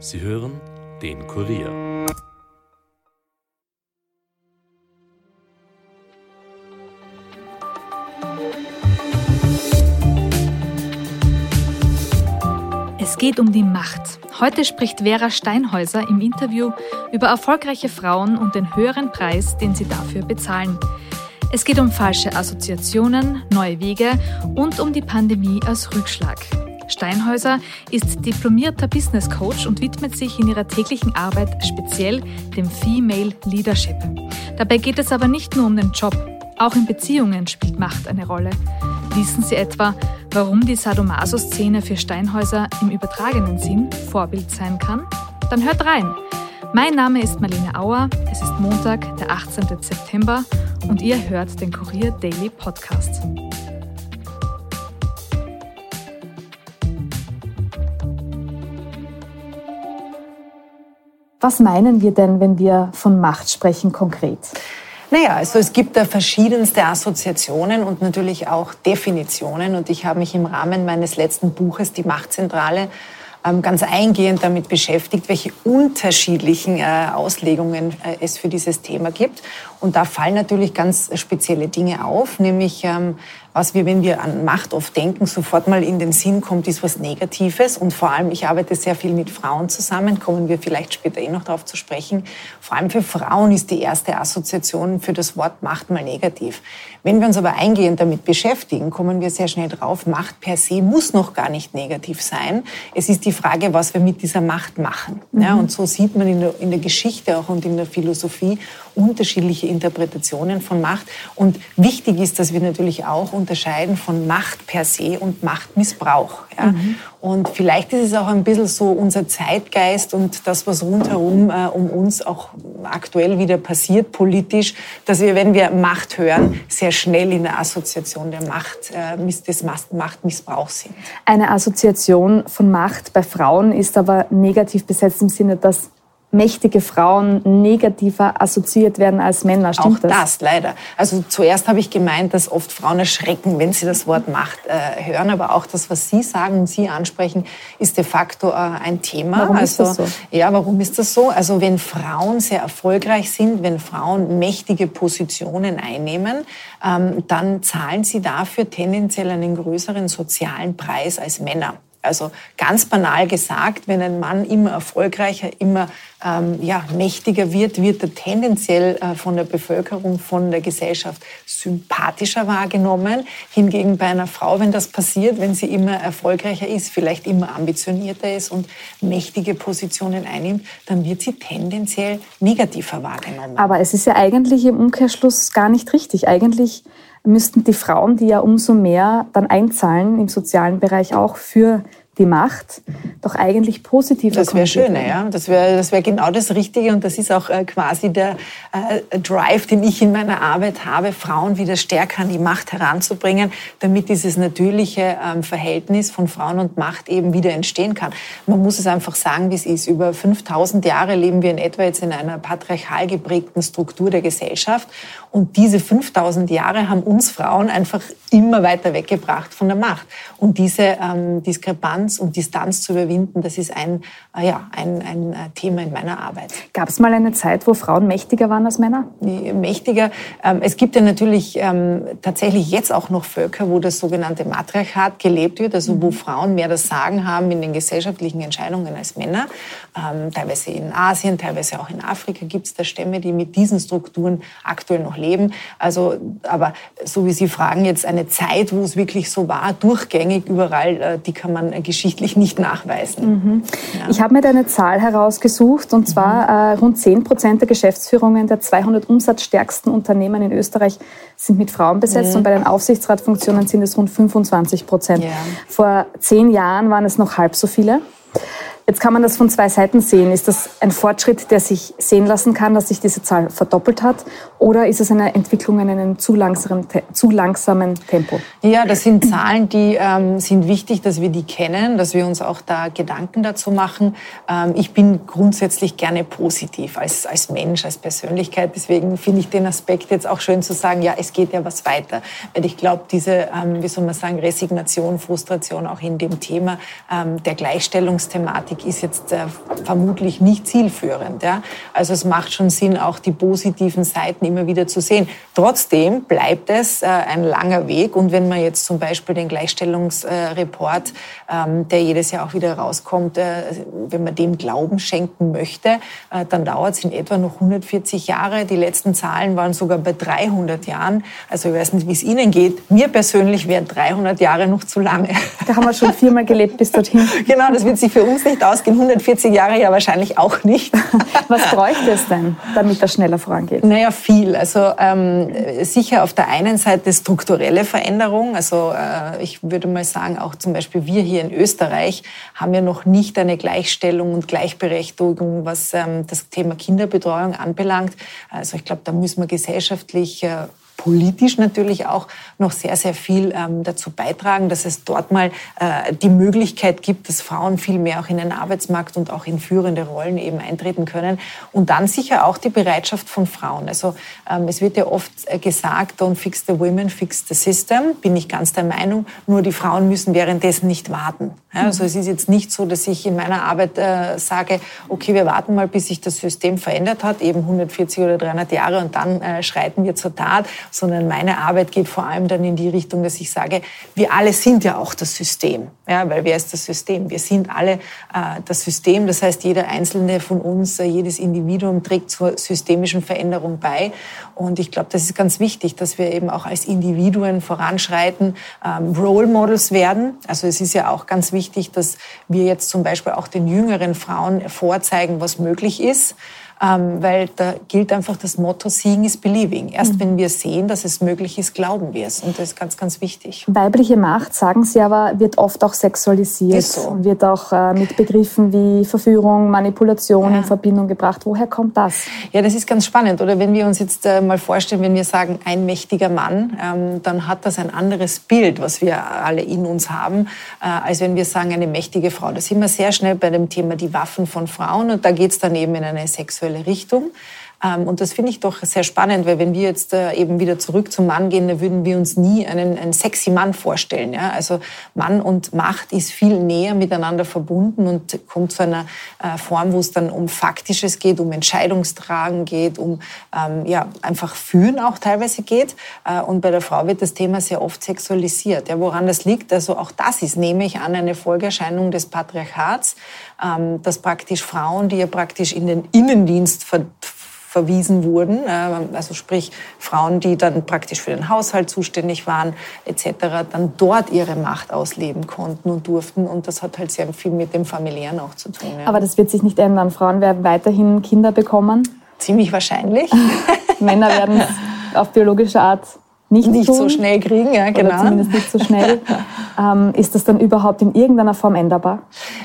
Sie hören den Kurier. Es geht um die Macht. Heute spricht Vera Steinhäuser im Interview über erfolgreiche Frauen und den höheren Preis, den sie dafür bezahlen. Es geht um falsche Assoziationen, neue Wege und um die Pandemie als Rückschlag. Steinhäuser ist diplomierter Business Coach und widmet sich in ihrer täglichen Arbeit speziell dem Female Leadership. Dabei geht es aber nicht nur um den Job. Auch in Beziehungen spielt Macht eine Rolle. Wissen Sie etwa, warum die Sadomaso-Szene für Steinhäuser im übertragenen Sinn Vorbild sein kann? Dann hört rein. Mein Name ist Marlene Auer. Es ist Montag, der 18. September und ihr hört den Kurier Daily Podcast. Was meinen wir denn, wenn wir von Macht sprechen konkret? Naja, also es gibt da verschiedenste Assoziationen und natürlich auch Definitionen. Und ich habe mich im Rahmen meines letzten Buches, Die Machtzentrale, ähm, ganz eingehend damit beschäftigt, welche unterschiedlichen äh, Auslegungen äh, es für dieses Thema gibt. Und da fallen natürlich ganz spezielle Dinge auf, nämlich ähm, was wir, wenn wir an Macht oft denken, sofort mal in den Sinn kommt, ist was Negatives. Und vor allem, ich arbeite sehr viel mit Frauen zusammen, kommen wir vielleicht später eh noch darauf zu sprechen. Vor allem für Frauen ist die erste Assoziation für das Wort Macht mal negativ. Wenn wir uns aber eingehend damit beschäftigen, kommen wir sehr schnell drauf, Macht per se muss noch gar nicht negativ sein. Es ist die Frage, was wir mit dieser Macht machen. Mhm. Ja, und so sieht man in der, in der Geschichte auch und in der Philosophie unterschiedliche Interpretationen von Macht. Und wichtig ist, dass wir natürlich auch unterscheiden von Macht per se und Machtmissbrauch. Ja? Mhm. Und vielleicht ist es auch ein bisschen so unser Zeitgeist und das, was rundherum äh, um uns auch aktuell wieder passiert politisch, dass wir, wenn wir Macht hören, sehr schnell in der Assoziation der Macht, äh, des Machtmissbrauchs sind. Eine Assoziation von Macht bei Frauen ist aber negativ besetzt im Sinne, dass mächtige Frauen negativer assoziiert werden als Männer. Stimmt Auch das? das leider. Also zuerst habe ich gemeint, dass oft Frauen erschrecken, wenn sie das Wort Macht äh, hören. Aber auch das, was Sie sagen und Sie ansprechen, ist de facto äh, ein Thema. Warum also, ist das so? Ja, warum ist das so? Also wenn Frauen sehr erfolgreich sind, wenn Frauen mächtige Positionen einnehmen, ähm, dann zahlen sie dafür tendenziell einen größeren sozialen Preis als Männer. Also ganz banal gesagt, wenn ein Mann immer erfolgreicher, immer ähm, ja, mächtiger wird, wird er tendenziell äh, von der Bevölkerung, von der Gesellschaft sympathischer wahrgenommen. Hingegen bei einer Frau, wenn das passiert, wenn sie immer erfolgreicher ist, vielleicht immer ambitionierter ist und mächtige Positionen einnimmt, dann wird sie tendenziell negativer wahrgenommen. Aber es ist ja eigentlich im Umkehrschluss gar nicht richtig. Eigentlich müssten die Frauen, die ja umso mehr dann einzahlen im sozialen Bereich auch für die Macht, doch eigentlich positiver Das wäre schön, ja. Das wäre das wär genau das Richtige und das ist auch äh, quasi der äh, Drive, den ich in meiner Arbeit habe, Frauen wieder stärker an die Macht heranzubringen, damit dieses natürliche ähm, Verhältnis von Frauen und Macht eben wieder entstehen kann. Man muss es einfach sagen, wie es ist. Über 5000 Jahre leben wir in etwa jetzt in einer patriarchal geprägten Struktur der Gesellschaft und diese 5000 Jahre haben uns Frauen einfach immer weiter weggebracht von der Macht. Und diese ähm, Diskrepanz und Distanz zu überwinden, das ist ein, äh, ja, ein, ein äh, Thema in meiner Arbeit. Gab es mal eine Zeit, wo Frauen mächtiger waren als Männer? Mächtiger. Ähm, es gibt ja natürlich ähm, tatsächlich jetzt auch noch Völker, wo das sogenannte Matriarchat gelebt wird, also wo mhm. Frauen mehr das Sagen haben in den gesellschaftlichen Entscheidungen als Männer. Ähm, teilweise in Asien, teilweise auch in Afrika gibt es da Stämme, die mit diesen Strukturen aktuell noch leben. Also, aber so wie Sie fragen, jetzt eine Zeit, wo es wirklich so war, durchgängig überall, äh, die kann man geschichtlich nicht nachweisen. Mhm. Ja. Ich habe mir da eine Zahl herausgesucht und zwar mhm. äh, rund 10 Prozent der Geschäftsführungen der 200 umsatzstärksten Unternehmen in Österreich sind mit Frauen besetzt mhm. und bei den Aufsichtsratfunktionen sind es rund 25 Prozent. Ja. Vor zehn Jahren waren es noch halb so viele. Jetzt kann man das von zwei Seiten sehen. Ist das ein Fortschritt, der sich sehen lassen kann, dass sich diese Zahl verdoppelt hat? Oder ist es eine Entwicklung in einem zu langsamen, zu langsamen Tempo? Ja, das sind Zahlen, die ähm, sind wichtig, dass wir die kennen, dass wir uns auch da Gedanken dazu machen. Ähm, ich bin grundsätzlich gerne positiv als, als Mensch, als Persönlichkeit. Deswegen finde ich den Aspekt jetzt auch schön zu sagen, ja, es geht ja was weiter. Weil ich glaube, diese, ähm, wie soll man sagen, Resignation, Frustration auch in dem Thema ähm, der Gleichstellungsthematik, ist jetzt äh, vermutlich nicht zielführend. Ja? Also es macht schon Sinn, auch die positiven Seiten immer wieder zu sehen. Trotzdem bleibt es äh, ein langer Weg. Und wenn man jetzt zum Beispiel den Gleichstellungsreport, ähm, der jedes Jahr auch wieder rauskommt, äh, wenn man dem Glauben schenken möchte, äh, dann dauert es in etwa noch 140 Jahre. Die letzten Zahlen waren sogar bei 300 Jahren. Also ich weiß nicht, wie es Ihnen geht. Mir persönlich wären 300 Jahre noch zu lange. Da haben wir schon viermal gelebt bis dorthin. Genau, das wird sich für uns nicht ausgehen. 140 Jahre ja wahrscheinlich auch nicht. Was bräuchte es denn, damit das schneller vorangeht? Naja, viel. Also ähm, sicher auf der einen Seite strukturelle Veränderung. Also äh, ich würde mal sagen, auch zum Beispiel wir hier in Österreich haben ja noch nicht eine Gleichstellung und Gleichberechtigung, was ähm, das Thema Kinderbetreuung anbelangt. Also ich glaube, da müssen wir gesellschaftlich äh, politisch natürlich auch noch sehr, sehr viel ähm, dazu beitragen, dass es dort mal äh, die Möglichkeit gibt, dass Frauen viel mehr auch in den Arbeitsmarkt und auch in führende Rollen eben eintreten können. Und dann sicher auch die Bereitschaft von Frauen. Also ähm, es wird ja oft äh, gesagt, don't fix the women, fix the system. Bin ich ganz der Meinung. Nur die Frauen müssen währenddessen nicht warten. Ja, also es ist jetzt nicht so, dass ich in meiner Arbeit äh, sage, okay, wir warten mal, bis sich das System verändert hat, eben 140 oder 300 Jahre und dann äh, schreiten wir zur Tat sondern meine Arbeit geht vor allem dann in die Richtung, dass ich sage, wir alle sind ja auch das System. Ja, weil wer ist das System? Wir sind alle äh, das System. Das heißt, jeder einzelne von uns, äh, jedes Individuum trägt zur systemischen Veränderung bei. Und ich glaube, das ist ganz wichtig, dass wir eben auch als Individuen voranschreiten, ähm, Role Models werden. Also es ist ja auch ganz wichtig, dass wir jetzt zum Beispiel auch den jüngeren Frauen vorzeigen, was möglich ist ähm, weil da gilt einfach das Motto Seeing is Believing. Erst mhm. wenn wir sehen, dass es möglich ist, glauben wir es. Und das ist ganz, ganz wichtig. Weibliche Macht, sagen Sie aber, wird oft auch sexualisiert, so. wird auch äh, mit Begriffen wie Verführung, Manipulation ja. in Verbindung gebracht. Woher kommt das? Ja, das ist ganz spannend. Oder wenn wir uns jetzt äh, mal vorstellen, wenn wir sagen, ein mächtiger Mann, ähm, dann hat das ein anderes Bild, was wir alle in uns haben, äh, als wenn wir sagen, eine mächtige Frau. Da sind wir sehr schnell bei dem Thema die Waffen von Frauen und da geht es dann eben in eine sexuelle sexuelle Richtung. Ähm, und das finde ich doch sehr spannend, weil wenn wir jetzt äh, eben wieder zurück zum Mann gehen, dann würden wir uns nie einen, einen sexy Mann vorstellen. Ja? Also Mann und Macht ist viel näher miteinander verbunden und kommt zu einer äh, Form, wo es dann um Faktisches geht, um Entscheidungstragen geht, um ähm, ja, einfach Führen auch teilweise geht. Äh, und bei der Frau wird das Thema sehr oft sexualisiert. Ja? Woran das liegt, also auch das ist, nehme ich an, eine Folgerscheinung des Patriarchats, ähm, dass praktisch Frauen, die ja praktisch in den Innendienst ver verwiesen wurden, äh, also sprich Frauen, die dann praktisch für den Haushalt zuständig waren etc., dann dort ihre Macht ausleben konnten und durften und das hat halt sehr viel mit dem familiären auch zu tun. Ja. Aber das wird sich nicht ändern. Frauen werden weiterhin Kinder bekommen? Ziemlich wahrscheinlich. Männer werden auf biologische Art nicht, nicht so schnell kriegen, ja, genau. Zumindest nicht so schnell. ähm, ist das dann überhaupt in irgendeiner Form änderbar?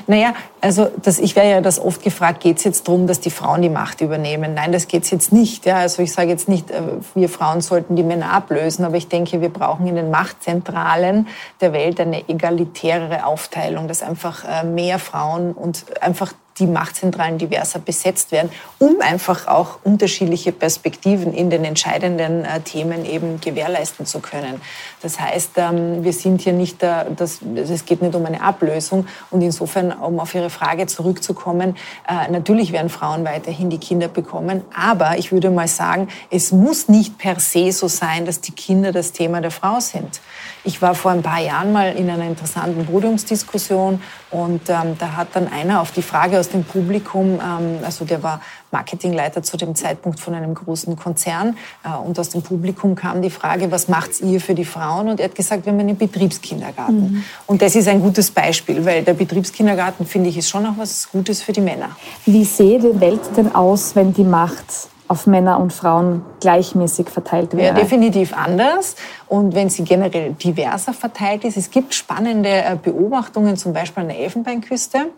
Naja, also das, ich werde ja das oft gefragt, geht es jetzt darum, dass die Frauen die Macht übernehmen? Nein, das geht es jetzt nicht. Ja. Also ich sage jetzt nicht, äh, wir Frauen sollten die Männer ablösen, aber ich denke, wir brauchen in den Machtzentralen der Welt eine egalitärere Aufteilung, dass einfach äh, mehr Frauen und einfach die Machtzentralen diverser besetzt werden, um einfach auch unterschiedliche Perspektiven in den entscheidenden äh, Themen eben gewährleisten zu können. Das heißt, ähm, wir sind hier nicht, äh, das, es geht nicht um eine Ablösung und insofern, um auf Ihre Frage zurückzukommen, äh, natürlich werden Frauen weiterhin die Kinder bekommen, aber ich würde mal sagen, es muss nicht per se so sein, dass die Kinder das Thema der Frau sind. Ich war vor ein paar Jahren mal in einer interessanten Podiumsdiskussion und ähm, da hat dann einer auf die Frage aus dem Publikum, ähm, also der war Marketingleiter zu dem Zeitpunkt von einem großen Konzern äh, und aus dem Publikum kam die Frage, was macht ihr für die Frauen? Und er hat gesagt, wir haben einen Betriebskindergarten. Mhm. Und das ist ein gutes Beispiel, weil der Betriebskindergarten, finde ich, ist schon auch was Gutes für die Männer. Wie sehe die Welt denn aus, wenn die Macht auf Männer und Frauen gleichmäßig verteilt wäre? Ja, definitiv anders. Und wenn sie generell diverser verteilt ist, es gibt spannende äh, Beobachtungen, zum Beispiel an der Elfenbeinküste,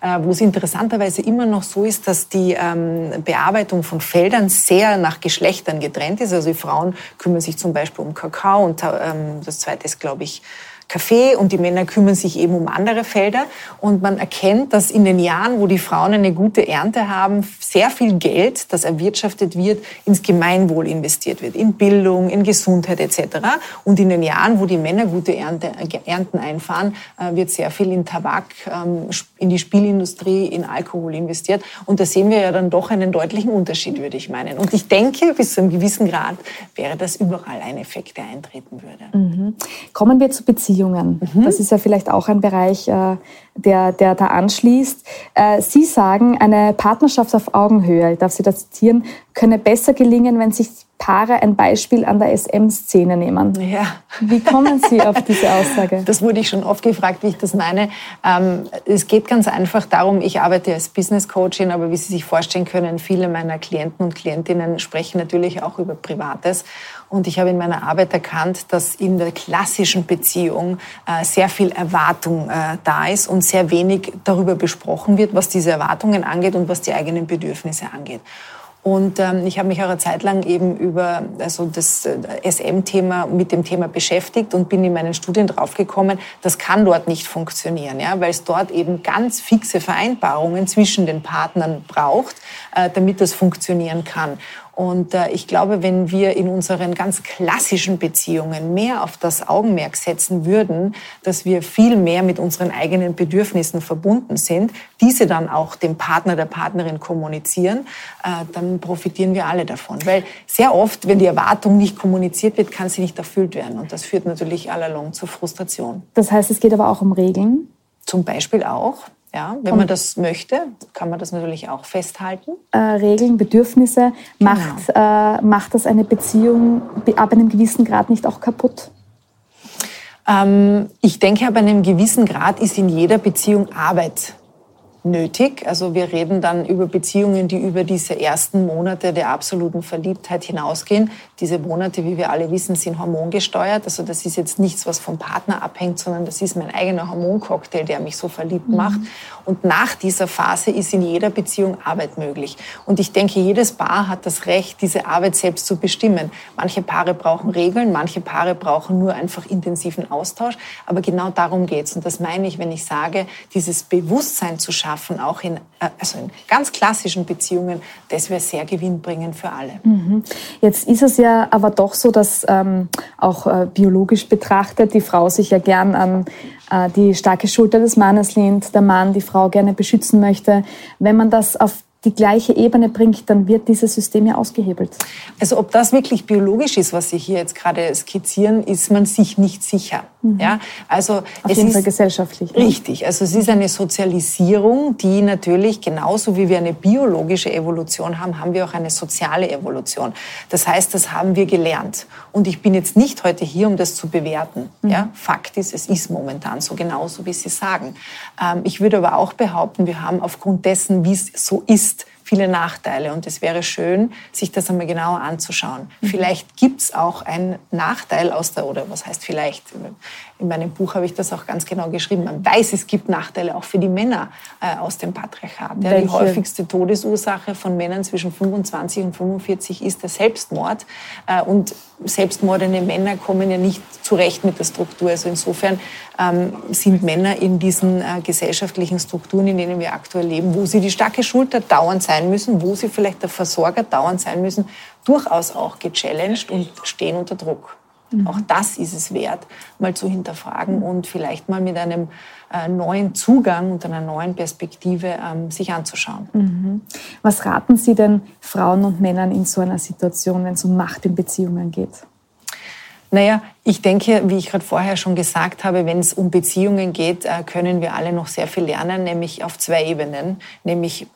äh, wo es interessanterweise immer noch so ist, dass die ähm, Bearbeitung von Feldern sehr nach Geschlechtern getrennt ist. Also die Frauen kümmern sich zum Beispiel um Kakao und ähm, das zweite ist, glaube ich, Kaffee und die Männer kümmern sich eben um andere Felder. Und man erkennt, dass in den Jahren, wo die Frauen eine gute Ernte haben, sehr viel Geld, das erwirtschaftet wird, ins Gemeinwohl investiert wird, in Bildung, in Gesundheit etc. Und in den Jahren, wo die Männer gute Ernte, Ernten einfahren, äh, wird sehr viel in Tabak, ähm, in die Spielindustrie, in Alkohol investiert. Und da sehen wir ja dann doch einen deutlichen Unterschied, würde ich meinen. Und ich denke, bis zu einem gewissen Grad wäre das überall ein Effekt, der eintreten würde. Mhm. Kommen wir zu Beziehungen. Mhm. Das ist ja vielleicht auch ein Bereich, äh, der, der da anschließt. Äh, Sie sagen, eine Partnerschaft auf Augenhöhe, ich darf Sie das zitieren, könne besser gelingen, wenn sich Paare ein Beispiel an der SM-Szene nehmen. Ja. Wie kommen Sie auf diese Aussage? Das wurde ich schon oft gefragt, wie ich das meine. Ähm, es geht ganz einfach darum, ich arbeite als Business Coachin, aber wie Sie sich vorstellen können, viele meiner Klienten und Klientinnen sprechen natürlich auch über Privates. Und ich habe in meiner Arbeit erkannt, dass in der klassischen Beziehung äh, sehr viel Erwartung äh, da ist und sehr wenig darüber besprochen wird, was diese Erwartungen angeht und was die eigenen Bedürfnisse angeht. Und ähm, ich habe mich auch eine Zeit lang eben über also das äh, SM-Thema mit dem Thema beschäftigt und bin in meinen Studien draufgekommen, das kann dort nicht funktionieren, ja, weil es dort eben ganz fixe Vereinbarungen zwischen den Partnern braucht, äh, damit das funktionieren kann. Und äh, ich glaube, wenn wir in unseren ganz klassischen Beziehungen mehr auf das Augenmerk setzen würden, dass wir viel mehr mit unseren eigenen Bedürfnissen verbunden sind, diese dann auch dem Partner, der Partnerin kommunizieren, äh, dann profitieren wir alle davon. Weil sehr oft, wenn die Erwartung nicht kommuniziert wird, kann sie nicht erfüllt werden. Und das führt natürlich allalong zur Frustration. Das heißt, es geht aber auch um Regeln? Zum Beispiel auch. Ja, wenn man das möchte, kann man das natürlich auch festhalten. Äh, Regeln, Bedürfnisse, genau. macht, äh, macht das eine Beziehung ab einem gewissen Grad nicht auch kaputt? Ähm, ich denke, ab einem gewissen Grad ist in jeder Beziehung Arbeit nötig. Also wir reden dann über Beziehungen, die über diese ersten Monate der absoluten Verliebtheit hinausgehen. Diese Monate, wie wir alle wissen, sind hormongesteuert. Also das ist jetzt nichts, was vom Partner abhängt, sondern das ist mein eigener Hormoncocktail, der mich so verliebt mhm. macht. Und nach dieser Phase ist in jeder Beziehung Arbeit möglich. Und ich denke, jedes Paar hat das Recht, diese Arbeit selbst zu bestimmen. Manche Paare brauchen Regeln, manche Paare brauchen nur einfach intensiven Austausch. Aber genau darum geht's. Und das meine ich, wenn ich sage, dieses Bewusstsein zu schaffen, schaffen, auch in, äh, also in ganz klassischen Beziehungen, das wäre sehr gewinnbringend für alle. Mhm. Jetzt ist es ja aber doch so, dass ähm, auch äh, biologisch betrachtet die Frau sich ja gern an äh, die starke Schulter des Mannes lehnt, der Mann die Frau gerne beschützen möchte. Wenn man das auf die gleiche Ebene bringt, dann wird dieses System ja ausgehebelt. Also ob das wirklich biologisch ist, was Sie hier jetzt gerade skizzieren, ist man sich nicht sicher. Mhm. Ja, also Auf es jeden ist Fall gesellschaftlich. Ne? Richtig. Also es ist eine Sozialisierung, die natürlich genauso wie wir eine biologische Evolution haben, haben wir auch eine soziale Evolution. Das heißt, das haben wir gelernt. Und ich bin jetzt nicht heute hier, um das zu bewerten. Mhm. Ja, Fakt ist, es ist momentan so genauso, wie Sie sagen. Ähm, ich würde aber auch behaupten, wir haben aufgrund dessen, wie es so ist, viele Nachteile. Und es wäre schön, sich das einmal genauer anzuschauen. Mhm. Vielleicht gibt es auch einen Nachteil aus der, oder was heißt vielleicht, in meinem Buch habe ich das auch ganz genau geschrieben. Man weiß, es gibt Nachteile auch für die Männer äh, aus dem Patriarchat. Ja, die häufigste Todesursache von Männern zwischen 25 und 45 ist der Selbstmord. Äh, und selbstmordende Männer kommen ja nicht zurecht mit der Struktur. Also insofern ähm, sind Männer in diesen äh, gesellschaftlichen Strukturen, in denen wir aktuell leben, wo sie die starke Schulter dauernd sein müssen, wo sie vielleicht der Versorger dauernd sein müssen, durchaus auch gechallenged und stehen unter Druck. Mhm. Auch das ist es wert, mal zu hinterfragen und vielleicht mal mit einem neuen Zugang und einer neuen Perspektive ähm, sich anzuschauen. Mhm. Was raten Sie denn Frauen und Männern in so einer Situation, wenn es um Macht in Beziehungen geht? Naja, ich denke, wie ich gerade vorher schon gesagt habe, wenn es um Beziehungen geht, äh, können wir alle noch sehr viel lernen, nämlich auf zwei Ebenen, nämlich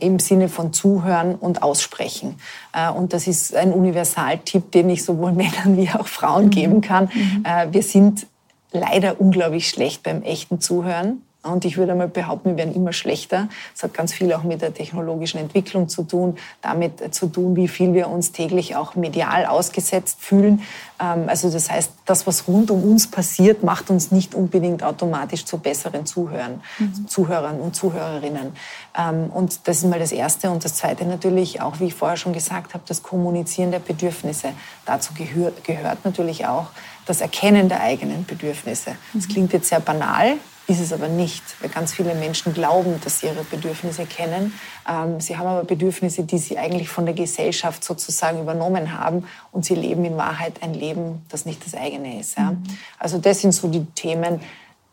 im Sinne von Zuhören und Aussprechen. Äh, und das ist ein Universaltipp, den ich sowohl Männern wie auch Frauen mhm. geben kann. Mhm. Äh, wir sind leider unglaublich schlecht beim echten Zuhören. Und ich würde mal behaupten, wir werden immer schlechter. Das hat ganz viel auch mit der technologischen Entwicklung zu tun, damit zu tun, wie viel wir uns täglich auch medial ausgesetzt fühlen. Ähm, also das heißt, das, was rund um uns passiert, macht uns nicht unbedingt automatisch zu besseren Zuhörern, mhm. Zuhörern und Zuhörerinnen. Ähm, und das ist mal das Erste. Und das Zweite natürlich auch, wie ich vorher schon gesagt habe, das Kommunizieren der Bedürfnisse. Dazu gehört, gehört natürlich auch das Erkennen der eigenen Bedürfnisse. Das mhm. klingt jetzt sehr banal, ist es aber nicht, weil ganz viele Menschen glauben, dass sie ihre Bedürfnisse kennen. Ähm, sie haben aber Bedürfnisse, die sie eigentlich von der Gesellschaft sozusagen übernommen haben und sie leben in Wahrheit ein Leben, das nicht das eigene ist. Ja. Mhm. Also das sind so die Themen,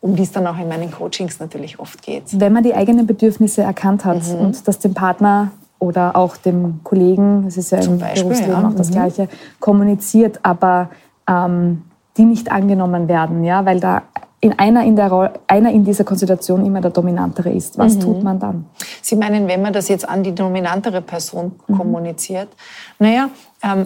um die es dann auch in meinen Coachings natürlich oft geht. Wenn man die eigenen Bedürfnisse erkannt hat mhm. und das dem Partner oder auch dem Kollegen, das ist ja Zum im Beispiel, Berufsleben ja. auch das mhm. Gleiche, kommuniziert, aber ähm, die nicht angenommen werden, ja, weil da in einer in, der, einer in dieser Konstellation immer der Dominantere ist. Was mhm. tut man dann? Sie meinen, wenn man das jetzt an die dominantere Person mhm. kommuniziert? Naja,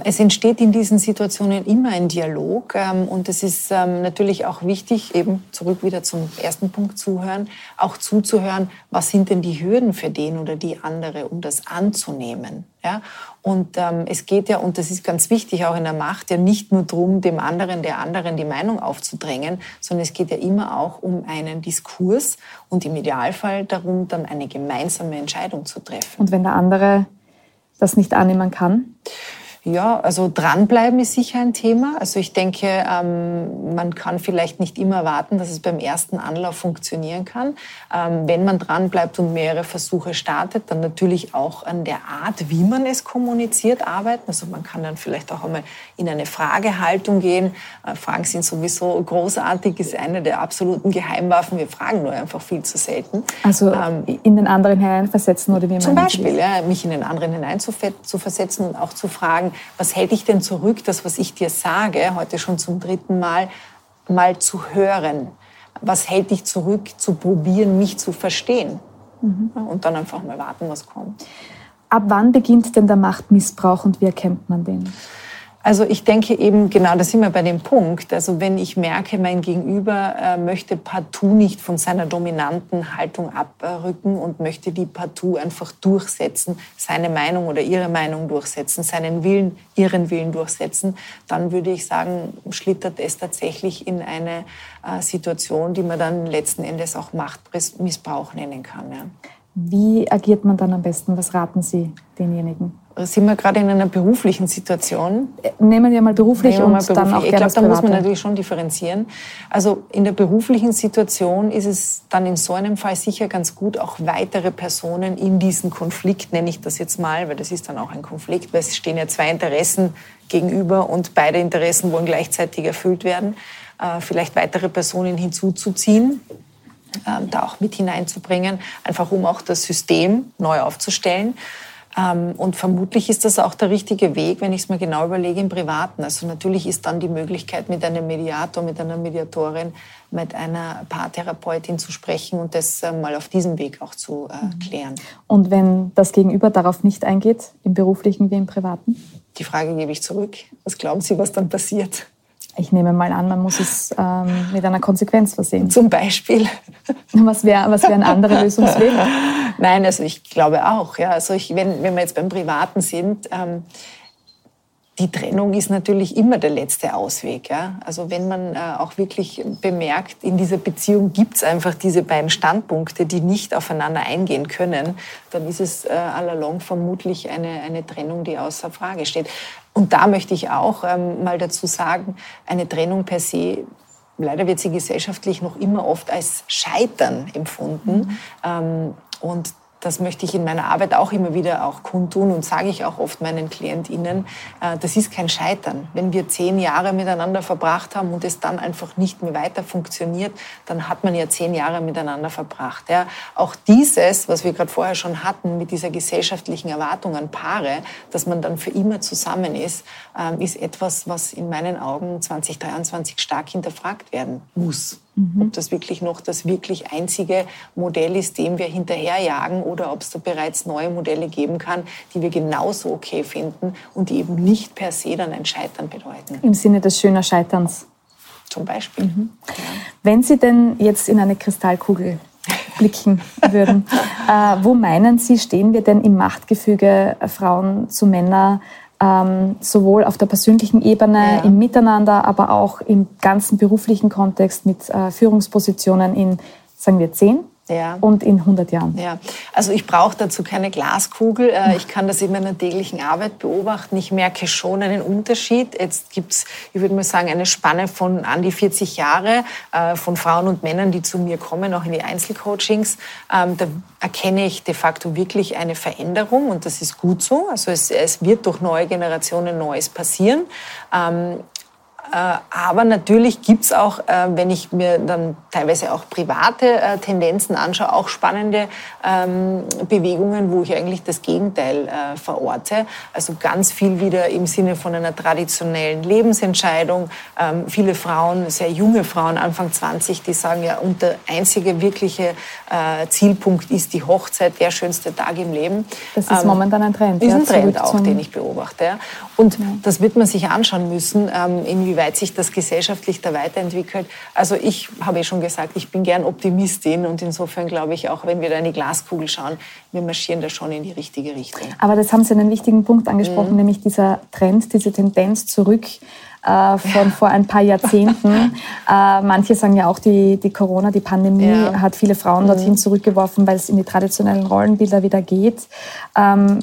es entsteht in diesen Situationen immer ein Dialog ähm, und es ist ähm, natürlich auch wichtig, eben zurück wieder zum ersten Punkt zuhören, auch zuzuhören, was sind denn die Hürden für den oder die andere, um das anzunehmen. Ja? Und ähm, es geht ja, und das ist ganz wichtig auch in der Macht, ja nicht nur darum, dem anderen, der anderen die Meinung aufzudrängen, sondern es geht ja immer auch um einen Diskurs und im Idealfall darum, dann eine gemeinsame Entscheidung zu treffen. Und wenn der andere das nicht annehmen kann? Ja, also dranbleiben ist sicher ein Thema. Also ich denke, ähm, man kann vielleicht nicht immer erwarten, dass es beim ersten Anlauf funktionieren kann. Ähm, wenn man dranbleibt und mehrere Versuche startet, dann natürlich auch an der Art, wie man es kommuniziert, arbeiten. Also man kann dann vielleicht auch einmal in eine Fragehaltung gehen. Äh, Fragen sind sowieso großartig, ist eine der absoluten Geheimwaffen. Wir fragen nur einfach viel zu selten. Also ähm, in den anderen hineinversetzen oder wie man Zum Beispiel, ja, mich in den anderen hinein zu, zu versetzen und auch zu fragen, was hält dich denn zurück, das, was ich dir sage, heute schon zum dritten Mal, mal zu hören? Was hält dich zurück, zu probieren, mich zu verstehen? Mhm. Und dann einfach mal warten, was kommt. Ab wann beginnt denn der Machtmissbrauch und wie erkennt man den? Also ich denke eben, genau, da sind wir bei dem Punkt. Also wenn ich merke, mein Gegenüber äh, möchte partout nicht von seiner dominanten Haltung abrücken und möchte die partout einfach durchsetzen, seine Meinung oder ihre Meinung durchsetzen, seinen Willen, ihren Willen durchsetzen, dann würde ich sagen, schlittert es tatsächlich in eine äh, Situation, die man dann letzten Endes auch Machtmissbrauch nennen kann. Ja. Wie agiert man dann am besten? Was raten Sie denjenigen? Sind wir gerade in einer beruflichen Situation. Nehmen wir mal beruflich wir mal und beruflich. dann auch Ich glaube, da muss man natürlich schon differenzieren. Also in der beruflichen Situation ist es dann in so einem Fall sicher ganz gut, auch weitere Personen in diesen Konflikt, nenne ich das jetzt mal, weil das ist dann auch ein Konflikt, weil es stehen ja zwei Interessen gegenüber und beide Interessen wollen gleichzeitig erfüllt werden, äh, vielleicht weitere Personen hinzuzuziehen äh, da auch mit hineinzubringen, einfach um auch das System neu aufzustellen. Ähm, und vermutlich ist das auch der richtige Weg, wenn ich es mir genau überlege, im Privaten. Also natürlich ist dann die Möglichkeit, mit einem Mediator, mit einer Mediatorin, mit einer Paartherapeutin zu sprechen und das äh, mal auf diesem Weg auch zu äh, mhm. klären. Und wenn das Gegenüber darauf nicht eingeht, im beruflichen wie im privaten? Die Frage gebe ich zurück. Was glauben Sie, was dann passiert? Ich nehme mal an, man muss es ähm, mit einer Konsequenz versehen. Zum Beispiel. Was wäre was wär ein anderer Lösungsweg? Nein, also ich glaube auch. Ja. Also ich, wenn, wenn wir jetzt beim Privaten sind, ähm, die Trennung ist natürlich immer der letzte Ausweg. Ja? Also wenn man äh, auch wirklich bemerkt, in dieser Beziehung gibt es einfach diese beiden Standpunkte, die nicht aufeinander eingehen können, dann ist es äh, allalong vermutlich eine, eine Trennung, die außer Frage steht. Und da möchte ich auch ähm, mal dazu sagen, eine Trennung per se leider wird sie gesellschaftlich noch immer oft als Scheitern empfunden. Mhm. Ähm, und das möchte ich in meiner Arbeit auch immer wieder auch kundtun und sage ich auch oft meinen KlientInnen, äh, das ist kein Scheitern. Wenn wir zehn Jahre miteinander verbracht haben und es dann einfach nicht mehr weiter funktioniert, dann hat man ja zehn Jahre miteinander verbracht. Ja. Auch dieses, was wir gerade vorher schon hatten, mit dieser gesellschaftlichen Erwartung an Paare, dass man dann für immer zusammen ist, ähm, ist etwas, was in meinen Augen 2023 stark hinterfragt werden muss. Mhm. Ob das wirklich noch das wirklich einzige Modell ist, dem wir hinterherjagen oder ob es da bereits neue Modelle geben kann, die wir genauso okay finden und die eben nicht per se dann ein Scheitern bedeuten. Im Sinne des schönen Scheiterns. Zum Beispiel. Mhm. Ja. Wenn Sie denn jetzt in eine Kristallkugel blicken würden. äh, wo meinen Sie, stehen wir denn im Machtgefüge Frauen zu Männern? Ähm, sowohl auf der persönlichen Ebene, ja. im Miteinander, aber auch im ganzen beruflichen Kontext mit äh, Führungspositionen in, sagen wir, zehn ja. und in 100 Jahren? Ja, also ich brauche dazu keine Glaskugel. Äh, ich kann das in meiner täglichen Arbeit beobachten. Ich merke schon einen Unterschied. Jetzt gibt es, ich würde mal sagen, eine Spanne von an die 40 Jahre äh, von Frauen und Männern, die zu mir kommen, auch in die Einzelcoachings. Ähm, da erkenne ich de facto wirklich eine Veränderung und das ist gut so. Also es, es wird durch neue Generationen Neues passieren. Äh, aber natürlich gibt es auch, äh, wenn ich mir dann teilweise auch private äh, Tendenzen anschaue, auch spannende ähm, Bewegungen, wo ich eigentlich das Gegenteil verorte. Also ganz viel wieder im Sinne von einer traditionellen Lebensentscheidung. Ähm, viele Frauen, sehr junge Frauen, Anfang 20, die sagen ja, und der einzige wirkliche Zielpunkt ist die Hochzeit, der schönste Tag im Leben. Das ist ähm, momentan ein Trend. Ist ein Trend auch, den ich beobachte. Und das wird man sich anschauen müssen, inwieweit inwieweit sich das gesellschaftlich da weiterentwickelt. Also ich habe ja schon gesagt, ich bin gern Optimistin und insofern glaube ich auch, wenn wir da in die Glaskugel schauen, wir marschieren da schon in die richtige Richtung. Aber das haben Sie einen wichtigen Punkt angesprochen, mhm. nämlich dieser Trend, diese Tendenz zurück äh, von vor ein paar Jahrzehnten. äh, manche sagen ja auch, die, die Corona, die Pandemie ja. hat viele Frauen dorthin mhm. zurückgeworfen, weil es in die traditionellen Rollenbilder wieder geht. Ähm,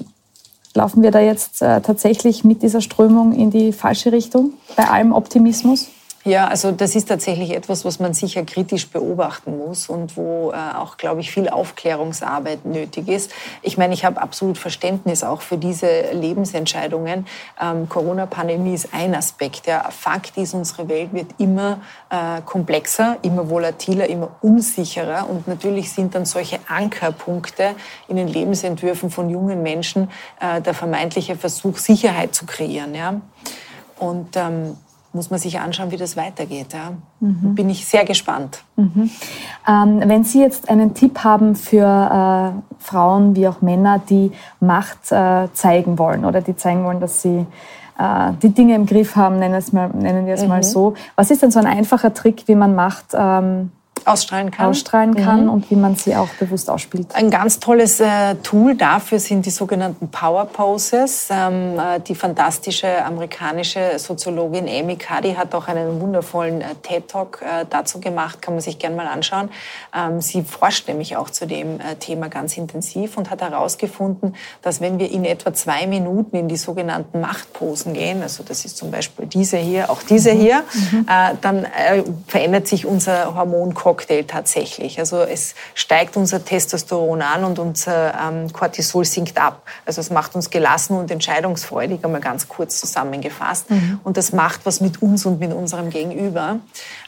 Laufen wir da jetzt äh, tatsächlich mit dieser Strömung in die falsche Richtung bei allem Optimismus? Ja, also das ist tatsächlich etwas, was man sicher kritisch beobachten muss und wo äh, auch, glaube ich, viel Aufklärungsarbeit nötig ist. Ich meine, ich habe absolut Verständnis auch für diese Lebensentscheidungen. Ähm, Corona-Pandemie ist ein Aspekt. Ja. Fakt ist, unsere Welt wird immer äh, komplexer, immer volatiler, immer unsicherer und natürlich sind dann solche Ankerpunkte in den Lebensentwürfen von jungen Menschen äh, der vermeintliche Versuch, Sicherheit zu kreieren. Ja. Und ähm, muss man sich anschauen, wie das weitergeht. Ja. Mhm. Bin ich sehr gespannt. Mhm. Ähm, wenn Sie jetzt einen Tipp haben für äh, Frauen wie auch Männer, die Macht äh, zeigen wollen oder die zeigen wollen, dass sie äh, die Dinge im Griff haben, nennen, es mal, nennen wir es mhm. mal so. Was ist denn so ein einfacher Trick, wie man Macht ähm, ausstrahlen kann, ausstrahlen kann mhm. und wie man sie auch bewusst ausspielt. Ein ganz tolles äh, Tool dafür sind die sogenannten Power Poses. Ähm, äh, die fantastische amerikanische Soziologin Amy Cuddy hat auch einen wundervollen äh, TED-Talk äh, dazu gemacht, kann man sich gerne mal anschauen. Ähm, sie forscht nämlich auch zu dem äh, Thema ganz intensiv und hat herausgefunden, dass wenn wir in etwa zwei Minuten in die sogenannten Machtposen gehen, also das ist zum Beispiel diese hier, auch diese mhm. hier, mhm. Äh, dann verändert sich unser Hormonkorridor Cocktail tatsächlich. Also es steigt unser Testosteron an und unser ähm, Cortisol sinkt ab. Also es macht uns gelassen und entscheidungsfreudig, einmal ganz kurz zusammengefasst. Mhm. Und das macht was mit uns und mit unserem Gegenüber.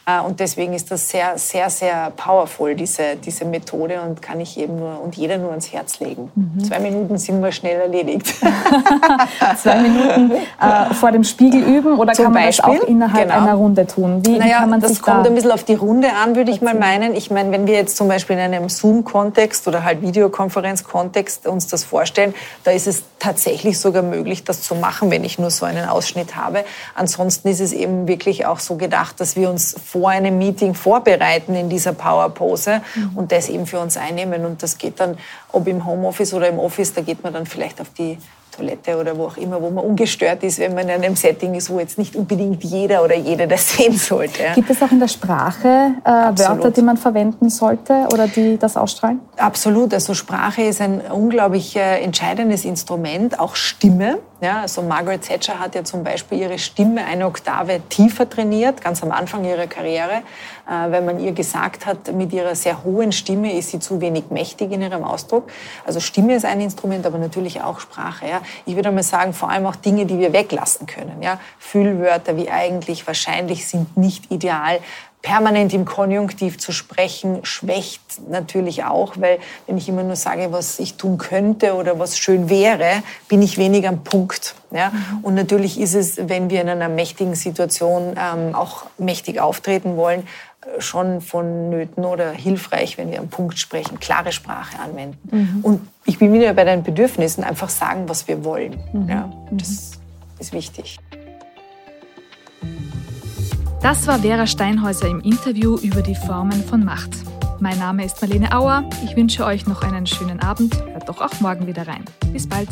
Äh, und deswegen ist das sehr, sehr, sehr powerful, diese, diese Methode und kann ich jedem nur und jeder nur ans Herz legen. Mhm. Zwei Minuten sind wir schnell erledigt. Zwei Minuten äh, vor dem Spiegel üben oder Zum kann man Beispiel? das auch innerhalb genau. einer Runde tun? Wie, naja, kann man das kommt da ein bisschen auf die Runde an, würde ich mal meinen. Ich meine, wenn wir jetzt zum Beispiel in einem Zoom-Kontext oder halt Videokonferenz-Kontext uns das vorstellen, da ist es tatsächlich sogar möglich, das zu machen, wenn ich nur so einen Ausschnitt habe. Ansonsten ist es eben wirklich auch so gedacht, dass wir uns vor einem Meeting vorbereiten in dieser Power-Pose mhm. und das eben für uns einnehmen. Und das geht dann, ob im Homeoffice oder im Office, da geht man dann vielleicht auf die Toilette oder wo auch immer, wo man ungestört ist, wenn man in einem Setting ist, wo jetzt nicht unbedingt jeder oder jede das sehen sollte. Gibt es auch in der Sprache äh, Wörter, die man verwenden sollte oder die das ausstrahlen? Absolut. Also Sprache ist ein unglaublich äh, entscheidendes Instrument, auch Stimme. Ja, also Margaret Thatcher hat ja zum Beispiel ihre Stimme eine Oktave tiefer trainiert, ganz am Anfang ihrer Karriere, äh, weil man ihr gesagt hat, mit ihrer sehr hohen Stimme ist sie zu wenig mächtig in ihrem Ausdruck. Also Stimme ist ein Instrument, aber natürlich auch Sprache. Ja. Ich würde mal sagen, vor allem auch Dinge, die wir weglassen können. Ja. Füllwörter wie eigentlich, wahrscheinlich sind nicht ideal permanent im Konjunktiv zu sprechen, schwächt natürlich auch, weil wenn ich immer nur sage, was ich tun könnte oder was schön wäre, bin ich weniger am Punkt. Ja? Mhm. Und natürlich ist es, wenn wir in einer mächtigen Situation ähm, auch mächtig auftreten wollen, schon von Nöten oder hilfreich, wenn wir am Punkt sprechen, klare Sprache anwenden. Mhm. Und ich bin wieder bei deinen Bedürfnissen, einfach sagen, was wir wollen. Mhm. Ja, das mhm. ist wichtig. Das war Vera Steinhäuser im Interview über die Formen von Macht. Mein Name ist Marlene Auer. Ich wünsche euch noch einen schönen Abend. Hört doch auch morgen wieder rein. Bis bald.